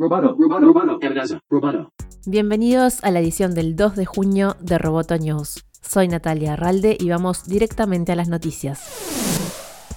Roboto, roboto, roboto. Bienvenidos a la edición del 2 de junio de Roboto News. Soy Natalia Arralde y vamos directamente a las noticias.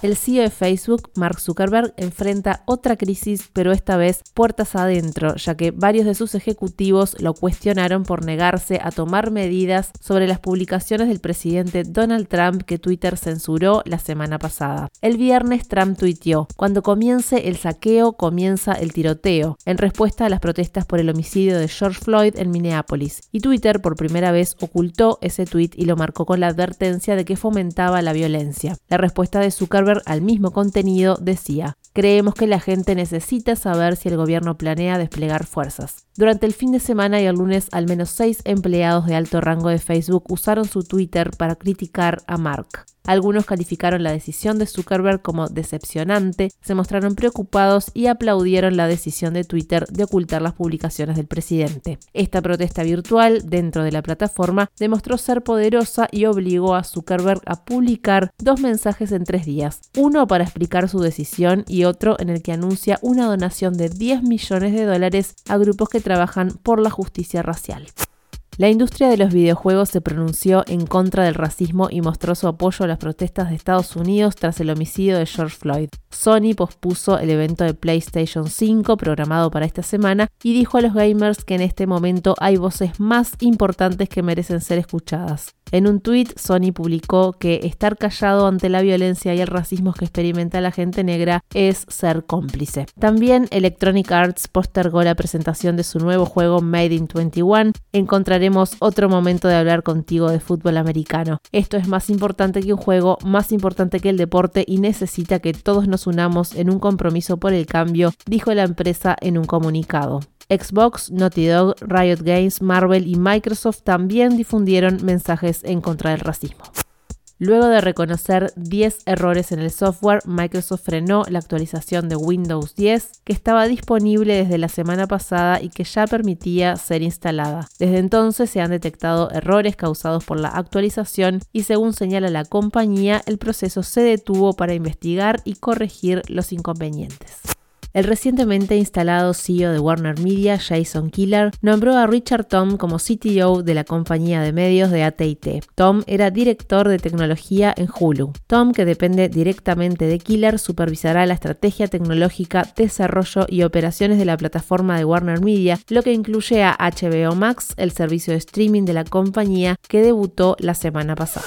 El CEO de Facebook, Mark Zuckerberg, enfrenta otra crisis, pero esta vez puertas adentro, ya que varios de sus ejecutivos lo cuestionaron por negarse a tomar medidas sobre las publicaciones del presidente Donald Trump que Twitter censuró la semana pasada. El viernes Trump tuiteó, cuando comience el saqueo, comienza el tiroteo, en respuesta a las protestas por el homicidio de George Floyd en Minneapolis. Y Twitter por primera vez ocultó ese tweet y lo marcó con la advertencia de que fomentaba la violencia. La respuesta de Zuckerberg al mismo contenido decía, creemos que la gente necesita saber si el gobierno planea desplegar fuerzas. Durante el fin de semana y el lunes, al menos seis empleados de alto rango de Facebook usaron su Twitter para criticar a Mark. Algunos calificaron la decisión de Zuckerberg como decepcionante, se mostraron preocupados y aplaudieron la decisión de Twitter de ocultar las publicaciones del presidente. Esta protesta virtual dentro de la plataforma demostró ser poderosa y obligó a Zuckerberg a publicar dos mensajes en tres días, uno para explicar su decisión otro en el que anuncia una donación de 10 millones de dólares a grupos que trabajan por la justicia racial. La industria de los videojuegos se pronunció en contra del racismo y mostró su apoyo a las protestas de Estados Unidos tras el homicidio de George Floyd. Sony pospuso el evento de PlayStation 5 programado para esta semana y dijo a los gamers que en este momento hay voces más importantes que merecen ser escuchadas. En un tuit, Sony publicó que estar callado ante la violencia y el racismo que experimenta la gente negra es ser cómplice. También Electronic Arts postergó la presentación de su nuevo juego Made in 21. Encontraremos otro momento de hablar contigo de fútbol americano. Esto es más importante que un juego, más importante que el deporte y necesita que todos nos unamos en un compromiso por el cambio, dijo la empresa en un comunicado. Xbox, Naughty Dog, Riot Games, Marvel y Microsoft también difundieron mensajes en contra del racismo. Luego de reconocer 10 errores en el software, Microsoft frenó la actualización de Windows 10 que estaba disponible desde la semana pasada y que ya permitía ser instalada. Desde entonces se han detectado errores causados por la actualización y según señala la compañía, el proceso se detuvo para investigar y corregir los inconvenientes. El recientemente instalado CEO de Warner Media, Jason Killer, nombró a Richard Tom como CTO de la compañía de medios de AT&T. Tom era director de tecnología en Hulu. Tom, que depende directamente de Killer, supervisará la estrategia tecnológica, desarrollo y operaciones de la plataforma de Warner Media, lo que incluye a HBO Max, el servicio de streaming de la compañía que debutó la semana pasada.